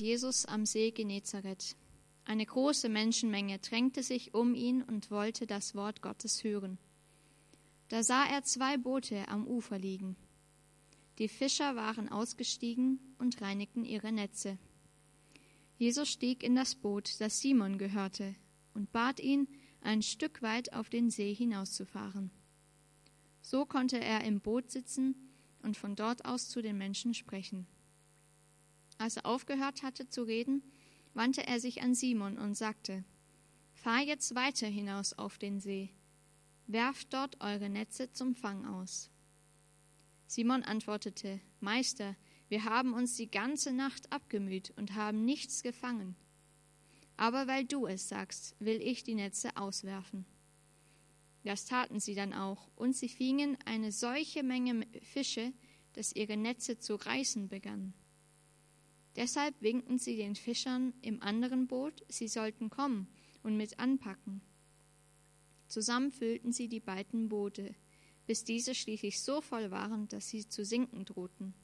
Jesus am See Genezareth. Eine große Menschenmenge drängte sich um ihn und wollte das Wort Gottes hören. Da sah er zwei Boote am Ufer liegen. Die Fischer waren ausgestiegen und reinigten ihre Netze. Jesus stieg in das Boot, das Simon gehörte, und bat ihn, ein Stück weit auf den See hinauszufahren. So konnte er im Boot sitzen und von dort aus zu den Menschen sprechen. Als er aufgehört hatte zu reden, wandte er sich an Simon und sagte, Fahr jetzt weiter hinaus auf den See, werft dort eure Netze zum Fang aus. Simon antwortete, Meister, wir haben uns die ganze Nacht abgemüht und haben nichts gefangen. Aber weil du es sagst, will ich die Netze auswerfen. Das taten sie dann auch, und sie fingen eine solche Menge Fische, dass ihre Netze zu reißen begannen. Deshalb winkten sie den Fischern im anderen Boot, sie sollten kommen und mit anpacken. Zusammen füllten sie die beiden Boote, bis diese schließlich so voll waren, dass sie zu sinken drohten.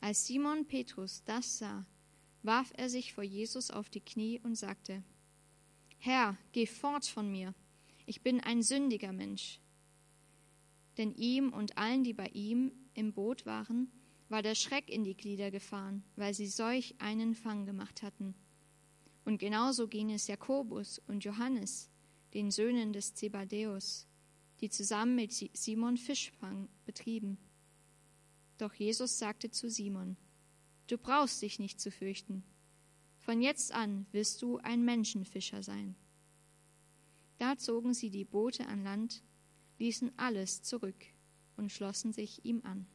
Als Simon Petrus das sah, warf er sich vor Jesus auf die Knie und sagte, Herr, geh fort von mir, ich bin ein sündiger Mensch. Denn ihm und allen, die bei ihm im Boot waren, war der Schreck in die Glieder gefahren, weil sie solch einen Fang gemacht hatten. Und genauso ging es Jakobus und Johannes, den Söhnen des Zebadäus, die zusammen mit Simon Fischfang betrieben. Doch Jesus sagte zu Simon, Du brauchst dich nicht zu fürchten. Von jetzt an wirst du ein Menschenfischer sein. Da zogen sie die Boote an Land, ließen alles zurück und schlossen sich ihm an.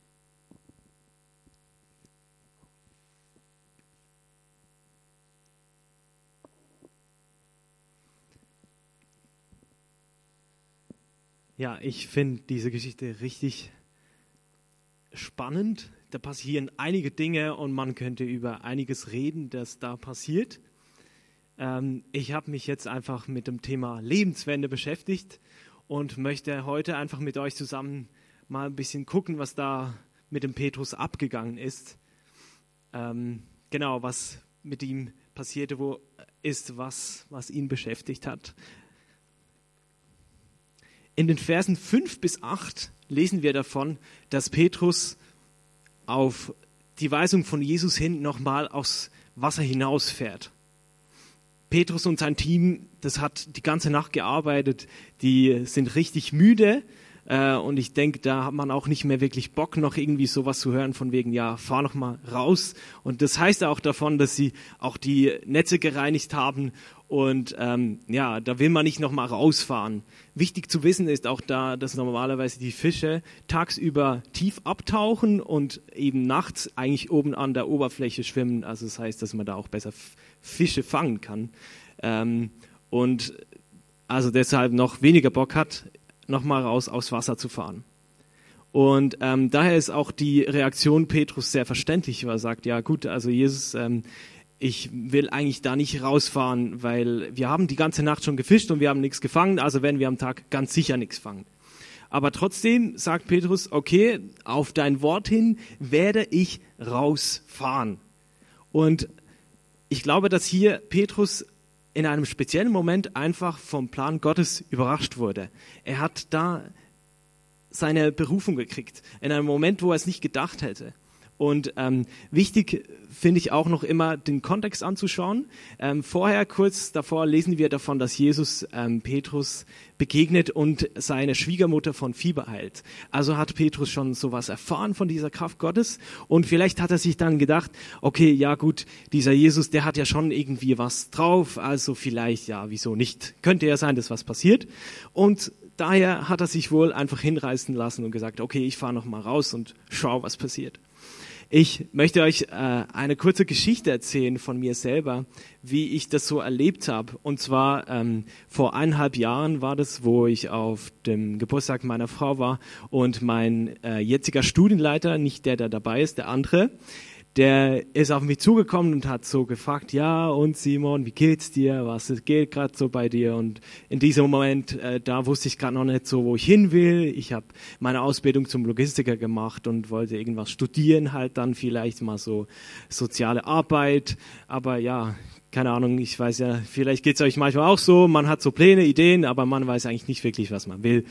Ja, ich finde diese Geschichte richtig spannend. Da passieren einige Dinge und man könnte über einiges reden, das da passiert. Ähm, ich habe mich jetzt einfach mit dem Thema Lebenswende beschäftigt und möchte heute einfach mit euch zusammen mal ein bisschen gucken, was da mit dem Petrus abgegangen ist. Ähm, genau, was mit ihm passierte, wo ist, was, was ihn beschäftigt hat. In den Versen 5 bis 8 lesen wir davon, dass Petrus auf die Weisung von Jesus hin nochmal aufs Wasser hinausfährt. Petrus und sein Team, das hat die ganze Nacht gearbeitet, die sind richtig müde, äh, und ich denke, da hat man auch nicht mehr wirklich Bock, noch irgendwie sowas zu hören von wegen, ja, fahr noch mal raus. Und das heißt auch davon, dass sie auch die Netze gereinigt haben. Und ähm, ja, da will man nicht noch mal rausfahren. Wichtig zu wissen ist auch da, dass normalerweise die Fische tagsüber tief abtauchen und eben nachts eigentlich oben an der Oberfläche schwimmen. Also das heißt, dass man da auch besser Fische fangen kann. Ähm, und also deshalb noch weniger Bock hat, nochmal raus aufs Wasser zu fahren. Und ähm, daher ist auch die Reaktion Petrus sehr verständlich, weil er sagt, ja gut, also Jesus, ähm, ich will eigentlich da nicht rausfahren, weil wir haben die ganze Nacht schon gefischt und wir haben nichts gefangen, also werden wir am Tag ganz sicher nichts fangen. Aber trotzdem sagt Petrus, okay, auf dein Wort hin werde ich rausfahren. Und ich glaube, dass hier Petrus in einem speziellen Moment einfach vom Plan Gottes überrascht wurde. Er hat da seine Berufung gekriegt, in einem Moment, wo er es nicht gedacht hätte. Und ähm, wichtig finde ich auch noch immer den Kontext anzuschauen. Ähm, vorher, kurz davor, lesen wir davon, dass Jesus ähm, Petrus begegnet und seine Schwiegermutter von Fieber heilt. Also hat Petrus schon sowas erfahren von dieser Kraft Gottes und vielleicht hat er sich dann gedacht, okay, ja gut, dieser Jesus, der hat ja schon irgendwie was drauf, also vielleicht, ja, wieso nicht? Könnte ja sein, dass was passiert. Und daher hat er sich wohl einfach hinreißen lassen und gesagt, okay, ich fahre noch mal raus und schau, was passiert. Ich möchte euch äh, eine kurze Geschichte erzählen von mir selber, wie ich das so erlebt habe. Und zwar ähm, vor eineinhalb Jahren war das, wo ich auf dem Geburtstag meiner Frau war und mein äh, jetziger Studienleiter, nicht der, der dabei ist, der andere, der ist auf mich zugekommen und hat so gefragt, ja und Simon, wie geht's dir? Was geht gerade so bei dir? Und in diesem Moment, äh, da wusste ich gerade noch nicht so, wo ich hin will. Ich habe meine Ausbildung zum Logistiker gemacht und wollte irgendwas studieren, halt dann vielleicht mal so soziale Arbeit. Aber ja, keine Ahnung, ich weiß ja, vielleicht geht's euch manchmal auch so, man hat so Pläne, Ideen, aber man weiß eigentlich nicht wirklich, was man will.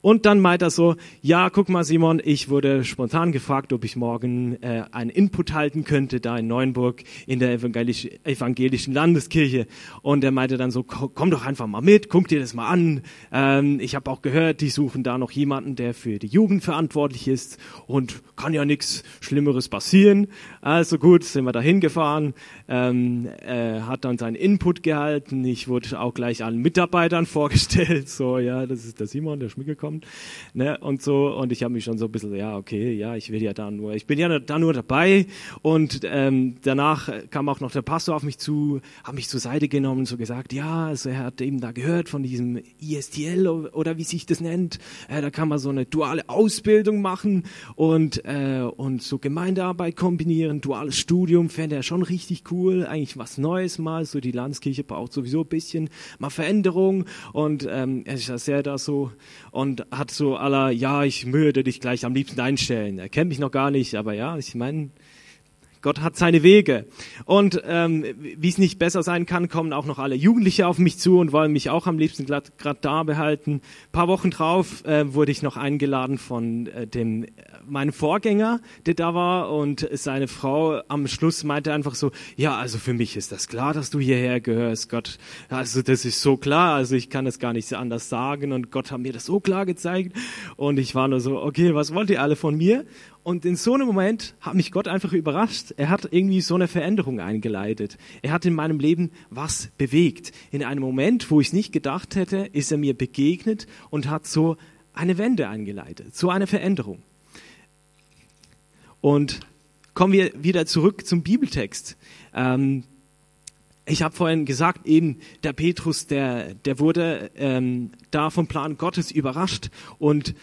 Und dann meint er so, ja, guck mal Simon, ich wurde spontan gefragt, ob ich morgen äh, einen Input halten könnte, da in Neuenburg in der evangelisch, evangelischen Landeskirche. Und er meinte dann so, komm doch einfach mal mit, guck dir das mal an. Ähm, ich habe auch gehört, die suchen da noch jemanden, der für die Jugend verantwortlich ist und kann ja nichts Schlimmeres passieren. Also gut, sind wir da hingefahren, ähm, äh, hat dann seinen Input gehalten. Ich wurde auch gleich allen Mitarbeitern vorgestellt, so, ja, das ist der Simon, der Schmicke kommt, ne, und so. Und ich habe mich schon so ein bisschen, ja, okay, ja, ich will ja da nur, ich bin ja da nur dabei. Und ähm, danach kam auch noch der Pastor auf mich zu, hat mich zur Seite genommen und so gesagt, ja, also er hat eben da gehört von diesem ISTL oder wie sich das nennt. Äh, da kann man so eine duale Ausbildung machen und, äh, und so Gemeindearbeit kombinieren, duales Studium, fände er schon richtig cool, eigentlich was Neues mal. So die Landeskirche braucht sowieso ein bisschen mal Veränderung und ähm, er ist ja sehr da so und hat so aller, ja, ich würde dich gleich am liebsten einstellen. Er kennt mich noch gar nicht, aber ja, ich meine, Gott hat seine Wege. Und ähm, wie es nicht besser sein kann, kommen auch noch alle Jugendliche auf mich zu und wollen mich auch am liebsten gerade da behalten. Ein paar Wochen drauf äh, wurde ich noch eingeladen von äh, dem meinem Vorgänger, der da war, und seine Frau am Schluss meinte einfach so, ja, also für mich ist das klar, dass du hierher gehörst, Gott. Also das ist so klar, also ich kann es gar nicht anders sagen und Gott hat mir das so klar gezeigt. Und ich war nur so, okay, was wollt ihr alle von mir? Und in so einem Moment hat mich Gott einfach überrascht. Er hat irgendwie so eine Veränderung eingeleitet. Er hat in meinem Leben was bewegt. In einem Moment, wo ich es nicht gedacht hätte, ist er mir begegnet und hat so eine Wende eingeleitet, so eine Veränderung. Und kommen wir wieder zurück zum Bibeltext. Ähm, ich habe vorhin gesagt, eben der Petrus, der, der wurde ähm, da vom Plan Gottes überrascht und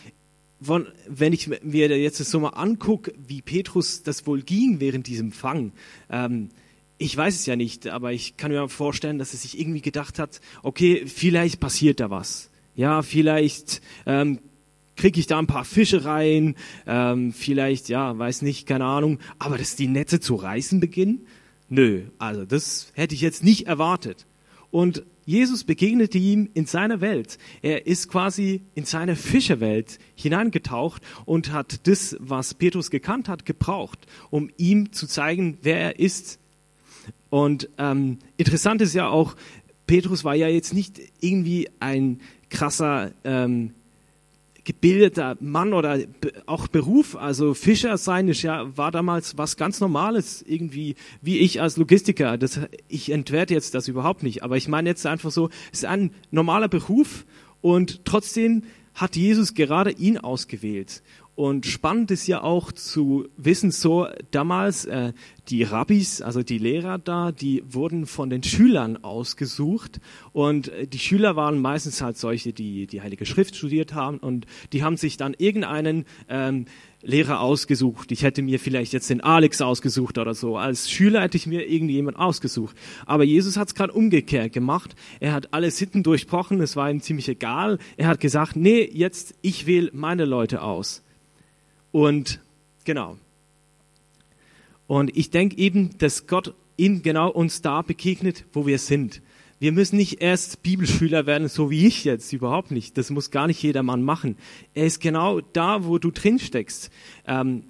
von, wenn ich mir jetzt das so mal angucke, wie Petrus das wohl ging während diesem Fang, ähm, ich weiß es ja nicht, aber ich kann mir vorstellen, dass er sich irgendwie gedacht hat, okay, vielleicht passiert da was. Ja, vielleicht ähm, kriege ich da ein paar Fische rein, ähm, vielleicht, ja, weiß nicht, keine Ahnung, aber dass die Netze zu reißen beginnen? Nö, also das hätte ich jetzt nicht erwartet. Und Jesus begegnete ihm in seiner Welt. Er ist quasi in seine Fischerwelt hineingetaucht und hat das, was Petrus gekannt hat, gebraucht, um ihm zu zeigen, wer er ist. Und ähm, interessant ist ja auch, Petrus war ja jetzt nicht irgendwie ein krasser ähm, gebildeter Mann oder auch Beruf, also Fischer sein ist ja, war damals was ganz Normales, irgendwie, wie ich als Logistiker. Das, ich entwerte jetzt das überhaupt nicht, aber ich meine jetzt einfach so, es ist ein normaler Beruf und trotzdem hat Jesus gerade ihn ausgewählt. Und spannend ist ja auch zu wissen, so damals äh, die Rabbis, also die Lehrer da, die wurden von den Schülern ausgesucht und äh, die Schüler waren meistens halt solche, die die Heilige Schrift studiert haben und die haben sich dann irgendeinen ähm, Lehrer ausgesucht. Ich hätte mir vielleicht jetzt den Alex ausgesucht oder so. Als Schüler hätte ich mir irgendjemand ausgesucht. Aber Jesus hat es gerade umgekehrt gemacht. Er hat alle Sitten durchbrochen. Es war ihm ziemlich egal. Er hat gesagt, nee, jetzt ich wähle meine Leute aus. Und genau. Und ich denke eben, dass Gott in genau uns da begegnet, wo wir sind. Wir müssen nicht erst Bibelschüler werden, so wie ich jetzt, überhaupt nicht. Das muss gar nicht jedermann machen. Er ist genau da, wo du drin steckst. Ähm,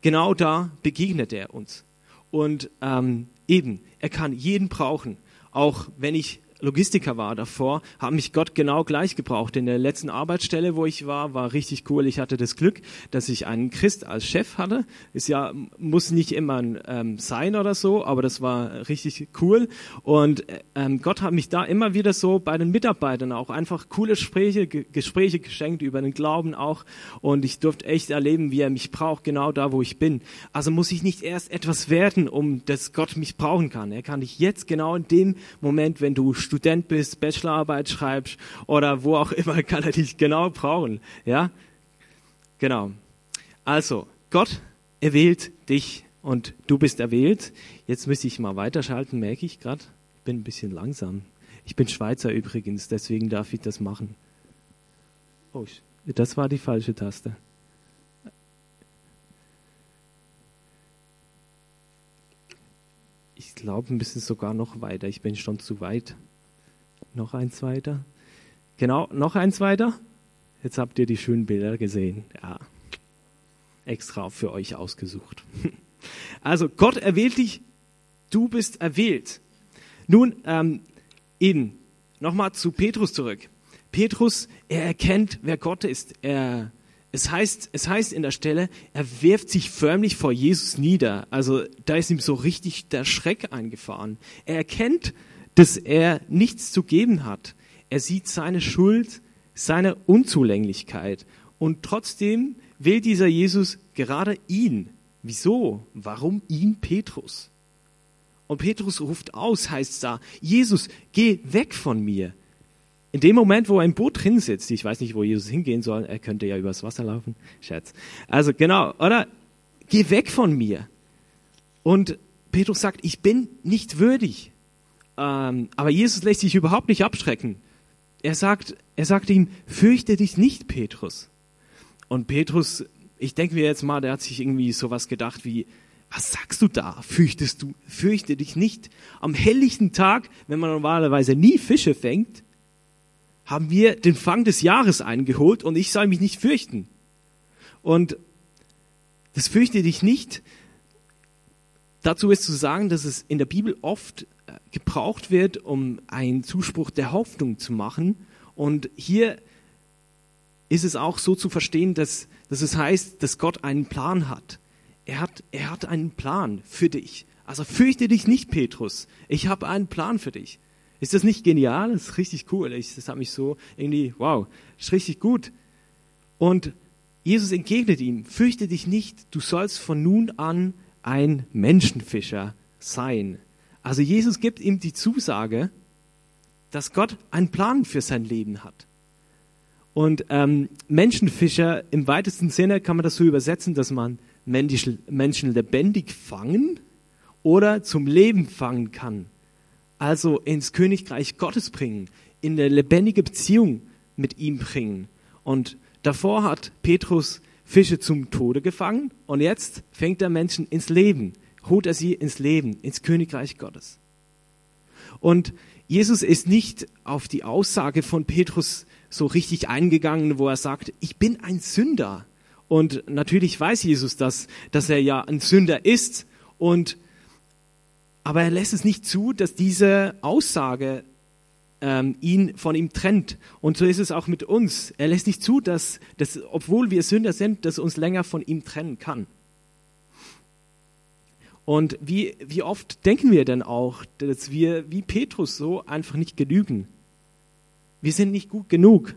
genau da begegnet er uns. Und ähm, eben, er kann jeden brauchen. Auch wenn ich Logistiker war davor, hat mich Gott genau gleich gebraucht. In der letzten Arbeitsstelle, wo ich war, war richtig cool. Ich hatte das Glück, dass ich einen Christ als Chef hatte. Ist ja, muss nicht immer ähm, sein oder so, aber das war richtig cool. Und ähm, Gott hat mich da immer wieder so bei den Mitarbeitern auch einfach coole Gespräche, Gespräche geschenkt über den Glauben auch. Und ich durfte echt erleben, wie er mich braucht, genau da, wo ich bin. Also muss ich nicht erst etwas werden, um dass Gott mich brauchen kann. Er kann dich jetzt genau in dem Moment, wenn du Student bist, Bachelorarbeit schreibst oder wo auch immer, kann er dich genau brauchen. Ja? Genau. Also, Gott erwählt dich und du bist erwählt. Jetzt müsste ich mal weiterschalten, merke ich gerade. Ich bin ein bisschen langsam. Ich bin Schweizer übrigens, deswegen darf ich das machen. Oh, das war die falsche Taste. Ich glaube, ein bisschen sogar noch weiter. Ich bin schon zu weit. Noch eins weiter. Genau, noch eins weiter. Jetzt habt ihr die schönen Bilder gesehen. Ja, extra für euch ausgesucht. Also Gott erwählt dich, du bist erwählt. Nun, ähm, in, nochmal zu Petrus zurück. Petrus, er erkennt, wer Gott ist. Er, es, heißt, es heißt in der Stelle, er wirft sich förmlich vor Jesus nieder. Also da ist ihm so richtig der Schreck eingefahren. Er erkennt, dass er nichts zu geben hat. Er sieht seine Schuld, seine Unzulänglichkeit. Und trotzdem will dieser Jesus gerade ihn. Wieso? Warum ihn Petrus? Und Petrus ruft aus, heißt da, Jesus, geh weg von mir. In dem Moment, wo im Boot drin sitzt, ich weiß nicht, wo Jesus hingehen soll, er könnte ja übers Wasser laufen, Scherz. Also genau, oder? Geh weg von mir. Und Petrus sagt, ich bin nicht würdig. Ähm, aber Jesus lässt sich überhaupt nicht abschrecken er sagt, er sagt ihm, fürchte dich nicht, Petrus. Und Petrus, ich denke mir jetzt mal, der hat sich irgendwie sowas gedacht wie, was sagst du da? Fürchtest du, fürchte dich nicht. Am helllichten Tag, wenn man normalerweise nie Fische fängt, haben wir den Fang des Jahres eingeholt und ich soll mich nicht fürchten. Und das fürchte dich nicht. Dazu ist zu sagen, dass es in der Bibel oft gebraucht wird, um einen Zuspruch der Hoffnung zu machen. Und hier ist es auch so zu verstehen, dass, dass es heißt, dass Gott einen Plan hat. Er hat, er hat einen Plan für dich. Also fürchte dich nicht, Petrus. Ich habe einen Plan für dich. Ist das nicht genial? Das ist richtig cool. Ich, das hat mich so irgendwie, wow, ist richtig gut. Und Jesus entgegnet ihm, fürchte dich nicht, du sollst von nun an ein Menschenfischer sein. Also Jesus gibt ihm die Zusage, dass Gott einen Plan für sein Leben hat. Und ähm, Menschenfischer im weitesten Sinne kann man das so übersetzen, dass man Menschen lebendig fangen oder zum Leben fangen kann. Also ins Königreich Gottes bringen, in eine lebendige Beziehung mit ihm bringen. Und davor hat Petrus Fische zum Tode gefangen und jetzt fängt er Menschen ins Leben holt er sie ins Leben, ins Königreich Gottes. Und Jesus ist nicht auf die Aussage von Petrus so richtig eingegangen, wo er sagt, ich bin ein Sünder. Und natürlich weiß Jesus das, dass er ja ein Sünder ist. Und, aber er lässt es nicht zu, dass diese Aussage ähm, ihn von ihm trennt. Und so ist es auch mit uns. Er lässt nicht zu, dass, dass obwohl wir Sünder sind, dass uns länger von ihm trennen kann. Und wie, wie oft denken wir denn auch, dass wir wie Petrus so einfach nicht genügen? Wir sind nicht gut genug.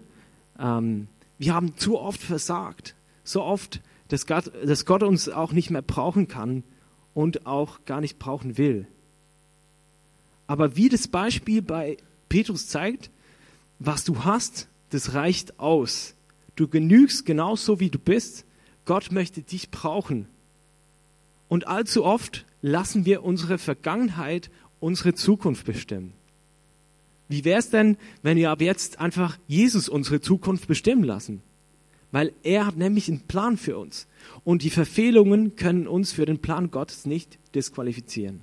Ähm, wir haben zu oft versagt. So oft, dass Gott, dass Gott uns auch nicht mehr brauchen kann und auch gar nicht brauchen will. Aber wie das Beispiel bei Petrus zeigt, was du hast, das reicht aus. Du genügst genauso wie du bist. Gott möchte dich brauchen. Und allzu oft lassen wir unsere Vergangenheit unsere Zukunft bestimmen. Wie wäre es denn, wenn wir ab jetzt einfach Jesus unsere Zukunft bestimmen lassen? Weil er hat nämlich einen Plan für uns. Und die Verfehlungen können uns für den Plan Gottes nicht disqualifizieren.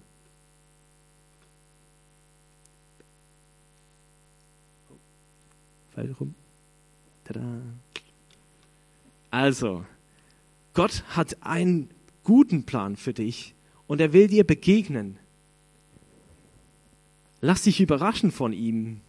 Fall rum. Tada. Also, Gott hat einen guten Plan für dich und er will dir begegnen. Lass dich überraschen von ihm,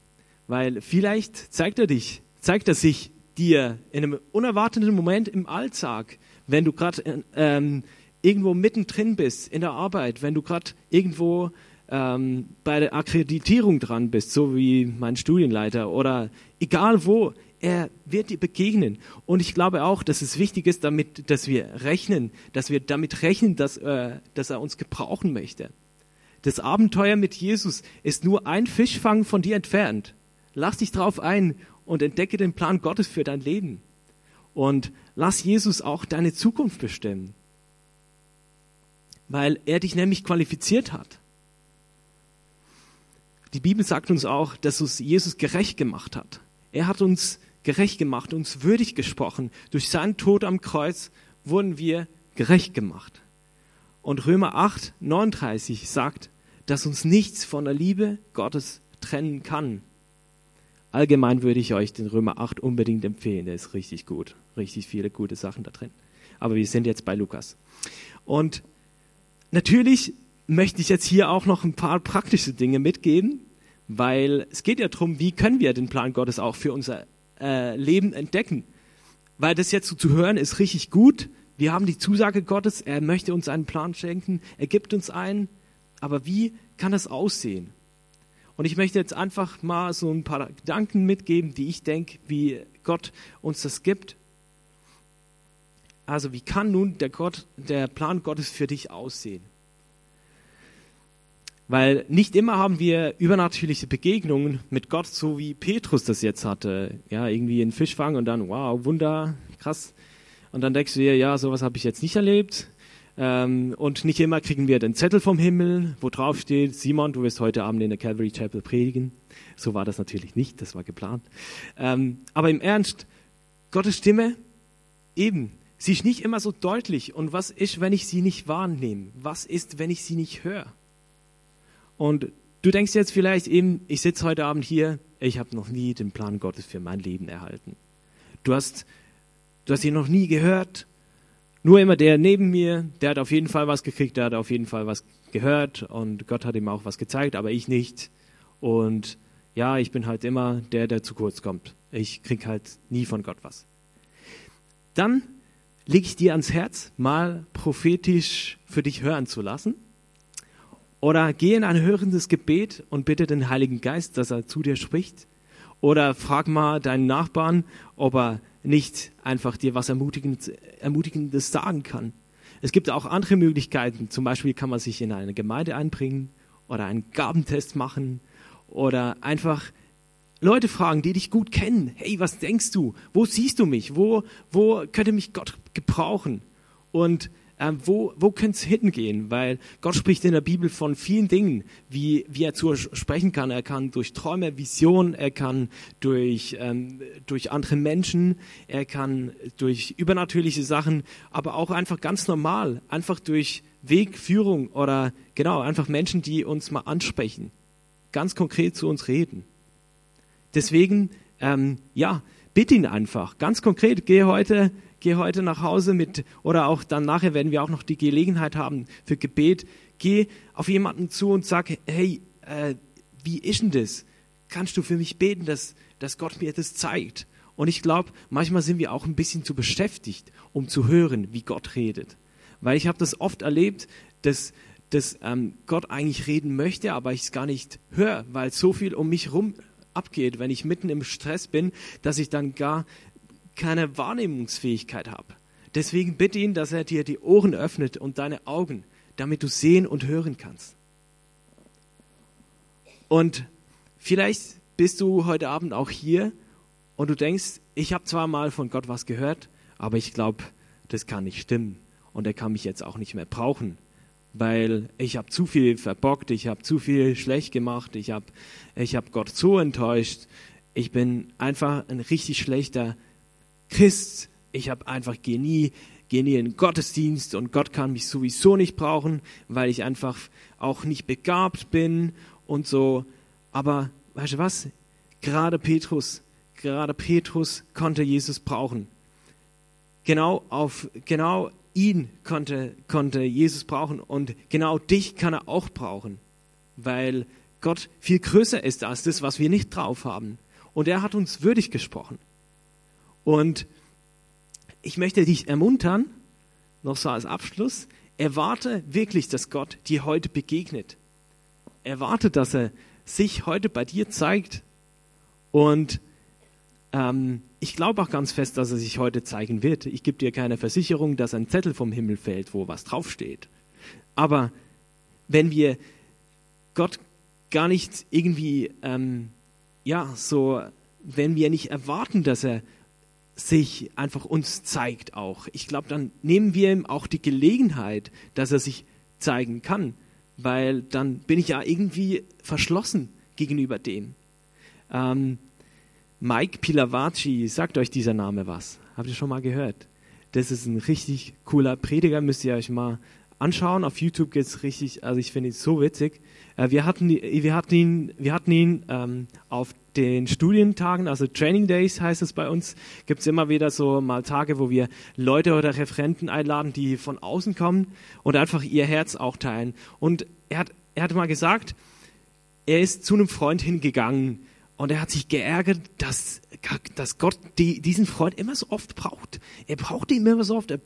weil vielleicht zeigt er dich, zeigt er sich dir in einem unerwarteten Moment im Alltag, wenn du gerade ähm, irgendwo mittendrin bist in der Arbeit, wenn du gerade irgendwo ähm, bei der Akkreditierung dran bist, so wie mein Studienleiter oder egal wo, er wird dir begegnen. Und ich glaube auch, dass es wichtig ist, damit, dass wir rechnen, dass wir damit rechnen, dass, äh, dass er uns gebrauchen möchte. Das Abenteuer mit Jesus ist nur ein Fischfang von dir entfernt. Lass dich drauf ein und entdecke den Plan Gottes für dein Leben. Und lass Jesus auch deine Zukunft bestimmen. weil er dich nämlich qualifiziert hat. Die Bibel sagt uns auch, dass uns Jesus gerecht gemacht hat. Er hat uns gerecht gemacht, uns würdig gesprochen. Durch seinen Tod am Kreuz wurden wir gerecht gemacht. Und Römer 8, 39 sagt, dass uns nichts von der Liebe Gottes trennen kann. Allgemein würde ich euch den Römer 8 unbedingt empfehlen. Der ist richtig gut. Richtig viele gute Sachen da drin. Aber wir sind jetzt bei Lukas. Und natürlich möchte ich jetzt hier auch noch ein paar praktische Dinge mitgeben, weil es geht ja darum, wie können wir den Plan Gottes auch für unser äh, Leben entdecken. Weil das jetzt so zu hören ist richtig gut. Wir haben die Zusage Gottes, er möchte uns einen Plan schenken, er gibt uns einen. Aber wie kann das aussehen? Und ich möchte jetzt einfach mal so ein paar Gedanken mitgeben, die ich denke, wie Gott uns das gibt. Also wie kann nun der, Gott, der Plan Gottes für dich aussehen? Weil nicht immer haben wir übernatürliche Begegnungen mit Gott, so wie Petrus das jetzt hatte. Ja, irgendwie einen Fisch fangen und dann, wow, Wunder, krass. Und dann denkst du dir, ja, sowas habe ich jetzt nicht erlebt. Ähm, und nicht immer kriegen wir den Zettel vom Himmel, wo drauf steht, Simon, du wirst heute Abend in der Calvary Chapel predigen. So war das natürlich nicht, das war geplant. Ähm, aber im Ernst, Gottes Stimme, eben, sie ist nicht immer so deutlich. Und was ist, wenn ich sie nicht wahrnehme? Was ist, wenn ich sie nicht höre? Und du denkst jetzt vielleicht eben, ich sitze heute Abend hier, ich habe noch nie den Plan Gottes für mein Leben erhalten. Du hast, du hast ihn noch nie gehört. Nur immer der neben mir, der hat auf jeden Fall was gekriegt, der hat auf jeden Fall was gehört und Gott hat ihm auch was gezeigt, aber ich nicht. Und ja, ich bin halt immer der, der zu kurz kommt. Ich krieg halt nie von Gott was. Dann lege ich dir ans Herz, mal prophetisch für dich hören zu lassen oder geh in ein hörendes Gebet und bitte den Heiligen Geist, dass er zu dir spricht. Oder frag mal deinen Nachbarn, ob er nicht einfach dir was Ermutigendes, Ermutigendes sagen kann. Es gibt auch andere Möglichkeiten. Zum Beispiel kann man sich in eine Gemeinde einbringen oder einen Gabentest machen oder einfach Leute fragen, die dich gut kennen. Hey, was denkst du? Wo siehst du mich? Wo, wo könnte mich Gott gebrauchen? Und ähm, wo, wo könnte es hingehen? Weil Gott spricht in der Bibel von vielen Dingen, wie, wie er zu sprechen kann. Er kann durch Träume, Visionen, er kann durch, ähm, durch andere Menschen, er kann durch übernatürliche Sachen, aber auch einfach ganz normal, einfach durch Wegführung oder genau, einfach Menschen, die uns mal ansprechen, ganz konkret zu uns reden. Deswegen, ähm, ja, bitte ihn einfach, ganz konkret, geh heute geh heute nach Hause mit, oder auch dann nachher werden wir auch noch die Gelegenheit haben für Gebet, geh auf jemanden zu und sag, hey, äh, wie ist denn das? Kannst du für mich beten, dass, dass Gott mir das zeigt? Und ich glaube, manchmal sind wir auch ein bisschen zu beschäftigt, um zu hören, wie Gott redet. Weil ich habe das oft erlebt, dass, dass ähm, Gott eigentlich reden möchte, aber ich es gar nicht höre, weil so viel um mich herum abgeht, wenn ich mitten im Stress bin, dass ich dann gar keine Wahrnehmungsfähigkeit habe. Deswegen bitte ihn, dass er dir die Ohren öffnet und deine Augen, damit du sehen und hören kannst. Und vielleicht bist du heute Abend auch hier und du denkst, ich habe zwar mal von Gott was gehört, aber ich glaube, das kann nicht stimmen und er kann mich jetzt auch nicht mehr brauchen, weil ich habe zu viel verbockt, ich habe zu viel schlecht gemacht, ich habe ich hab Gott so enttäuscht, ich bin einfach ein richtig schlechter Christ, ich habe einfach gehe nie, gehe nie in Gottesdienst und Gott kann mich sowieso nicht brauchen, weil ich einfach auch nicht begabt bin und so. Aber weißt du was? Gerade Petrus, gerade Petrus konnte Jesus brauchen. Genau auf, genau ihn konnte, konnte Jesus brauchen und genau dich kann er auch brauchen, weil Gott viel größer ist als das, was wir nicht drauf haben. Und er hat uns würdig gesprochen. Und ich möchte dich ermuntern, noch so als Abschluss, erwarte wirklich, dass Gott dir heute begegnet. Erwarte, dass er sich heute bei dir zeigt. Und ähm, ich glaube auch ganz fest, dass er sich heute zeigen wird. Ich gebe dir keine Versicherung, dass ein Zettel vom Himmel fällt, wo was draufsteht. Aber wenn wir Gott gar nicht irgendwie, ähm, ja, so, wenn wir nicht erwarten, dass er sich einfach uns zeigt auch. Ich glaube, dann nehmen wir ihm auch die Gelegenheit, dass er sich zeigen kann, weil dann bin ich ja irgendwie verschlossen gegenüber dem. Ähm, Mike Pilavacci, sagt euch dieser Name was? Habt ihr schon mal gehört? Das ist ein richtig cooler Prediger, müsst ihr euch mal anschauen. Auf YouTube geht es richtig, also ich finde ihn so witzig. Äh, wir, hatten, wir hatten ihn, wir hatten ihn ähm, auf den Studientagen, also Training Days heißt es bei uns, gibt es immer wieder so mal Tage, wo wir Leute oder Referenten einladen, die von außen kommen und einfach ihr Herz auch teilen. Und er hat, er hat mal gesagt, er ist zu einem Freund hingegangen, und er hat sich geärgert, dass, dass Gott die, diesen Freund immer so oft braucht. Er braucht ihn immer so oft. Er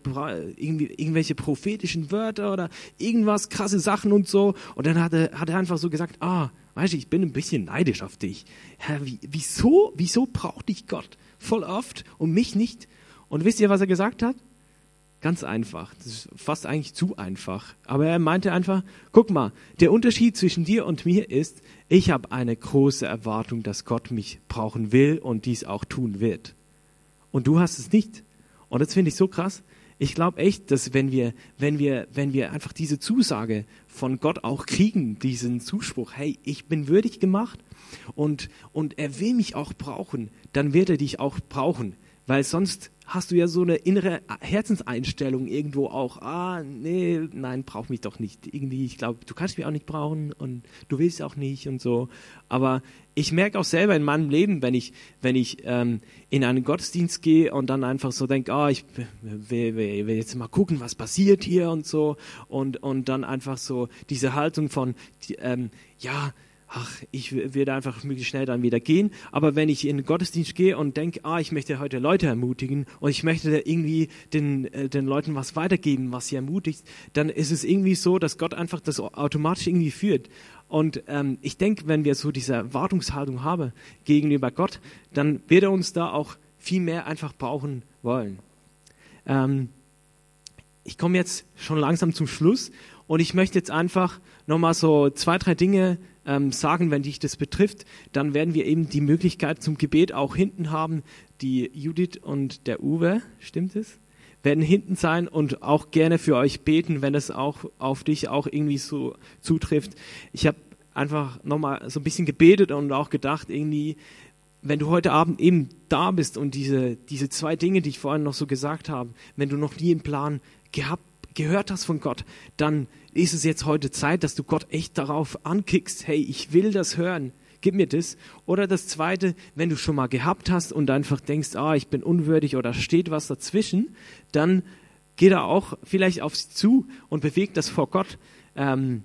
irgendwie, irgendwelche prophetischen Wörter oder irgendwas, krasse Sachen und so. Und dann hat er, hat er einfach so gesagt, ah, weißt du, ich bin ein bisschen neidisch auf dich. Herr, wie, wieso, wieso braucht dich Gott voll oft und mich nicht? Und wisst ihr, was er gesagt hat? Ganz einfach. Das ist fast eigentlich zu einfach. Aber er meinte einfach, guck mal, der Unterschied zwischen dir und mir ist, ich habe eine große Erwartung, dass Gott mich brauchen will und dies auch tun wird. Und du hast es nicht. Und das finde ich so krass. Ich glaube echt, dass wenn wir, wenn wir, wenn wir einfach diese Zusage von Gott auch kriegen, diesen Zuspruch, hey, ich bin würdig gemacht und, und er will mich auch brauchen, dann wird er dich auch brauchen. Weil sonst hast du ja so eine innere Herzenseinstellung irgendwo auch. Ah, nee, nein, brauch mich doch nicht. Irgendwie, ich glaube, du kannst mich auch nicht brauchen und du willst auch nicht und so. Aber ich merke auch selber in meinem Leben, wenn ich, wenn ich ähm, in einen Gottesdienst gehe und dann einfach so denke, ah, ich will, will, will, jetzt mal gucken, was passiert hier und so. Und, und dann einfach so diese Haltung von, die, ähm, ja, ach, ich werde einfach möglichst schnell dann wieder gehen. Aber wenn ich in den Gottesdienst gehe und denke, ah, ich möchte heute Leute ermutigen und ich möchte irgendwie den, äh, den Leuten was weitergeben, was sie ermutigt, dann ist es irgendwie so, dass Gott einfach das automatisch irgendwie führt. Und ähm, ich denke, wenn wir so diese Erwartungshaltung haben gegenüber Gott, dann wird er uns da auch viel mehr einfach brauchen wollen. Ähm, ich komme jetzt schon langsam zum Schluss und ich möchte jetzt einfach nochmal so zwei, drei Dinge ähm, sagen, wenn dich das betrifft, dann werden wir eben die Möglichkeit zum Gebet auch hinten haben. Die Judith und der Uwe, stimmt es? Werden hinten sein und auch gerne für euch beten, wenn es auch auf dich auch irgendwie so zutrifft. Ich habe einfach nochmal so ein bisschen gebetet und auch gedacht, irgendwie, wenn du heute Abend eben da bist und diese, diese zwei Dinge, die ich vorhin noch so gesagt habe, wenn du noch nie einen Plan gehabt, gehört hast von Gott, dann ist es jetzt heute Zeit, dass du Gott echt darauf ankickst, hey, ich will das hören, gib mir das. Oder das Zweite, wenn du schon mal gehabt hast und einfach denkst, ah, ich bin unwürdig oder steht was dazwischen, dann geh da auch vielleicht auf sie zu und beweg das vor Gott. Ähm,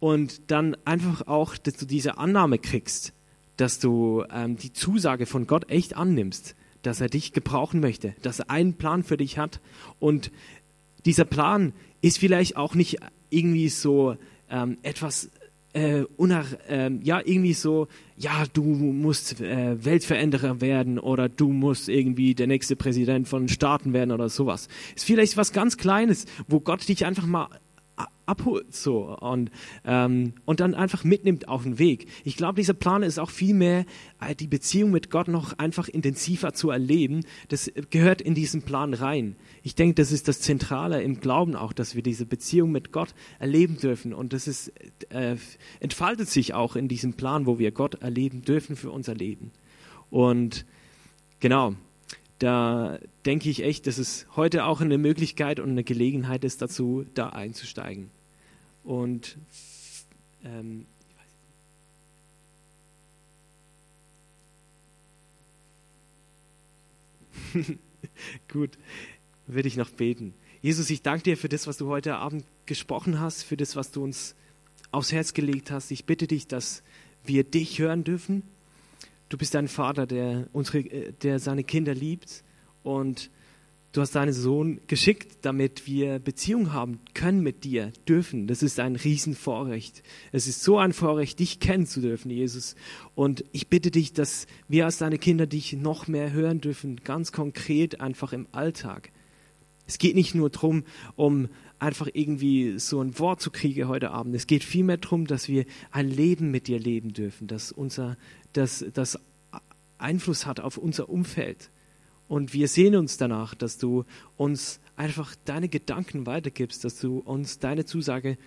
und dann einfach auch, dass du diese Annahme kriegst, dass du ähm, die Zusage von Gott echt annimmst, dass er dich gebrauchen möchte, dass er einen Plan für dich hat. Und dieser Plan ist vielleicht auch nicht irgendwie so ähm, etwas äh, unach, äh, ja, irgendwie so, ja, du musst äh, Weltveränderer werden oder du musst irgendwie der nächste Präsident von Staaten werden oder sowas. Ist vielleicht was ganz Kleines, wo Gott dich einfach mal abholt so und, ähm, und dann einfach mitnimmt auf den Weg. Ich glaube, dieser Plan ist auch viel mehr, äh, die Beziehung mit Gott noch einfach intensiver zu erleben. Das gehört in diesen Plan rein. Ich denke, das ist das Zentrale im Glauben auch, dass wir diese Beziehung mit Gott erleben dürfen. Und das ist, äh, entfaltet sich auch in diesem Plan, wo wir Gott erleben dürfen für unser Leben. Und genau, da denke ich echt, dass es heute auch eine Möglichkeit und eine Gelegenheit ist dazu, da einzusteigen. Und ähm, Gut, würde ich noch beten. Jesus, ich danke dir für das, was du heute Abend gesprochen hast, für das, was du uns aufs Herz gelegt hast. Ich bitte dich, dass wir dich hören dürfen Du bist ein Vater, der, unsere, äh, der seine Kinder liebt und du hast deinen Sohn geschickt, damit wir Beziehung haben können mit dir, dürfen. Das ist ein Riesenvorrecht. Es ist so ein Vorrecht, dich kennen zu dürfen, Jesus. Und ich bitte dich, dass wir als deine Kinder dich noch mehr hören dürfen, ganz konkret einfach im Alltag. Es geht nicht nur darum, um einfach irgendwie so ein Wort zu kriegen heute Abend. Es geht vielmehr darum, dass wir ein Leben mit dir leben dürfen, dass unser das, das Einfluss hat auf unser Umfeld. Und wir sehen uns danach, dass du uns einfach deine Gedanken weitergibst, dass du uns deine Zusage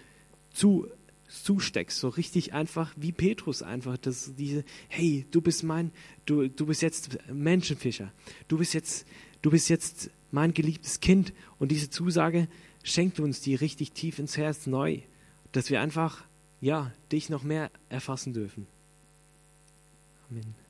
zu, zusteckst, so richtig einfach wie Petrus einfach, dass diese, hey, du bist mein, du, du bist jetzt Menschenfischer, du bist jetzt, du bist jetzt mein geliebtes Kind und diese Zusage schenkt uns die richtig tief ins Herz neu, dass wir einfach, ja, dich noch mehr erfassen dürfen. Amen.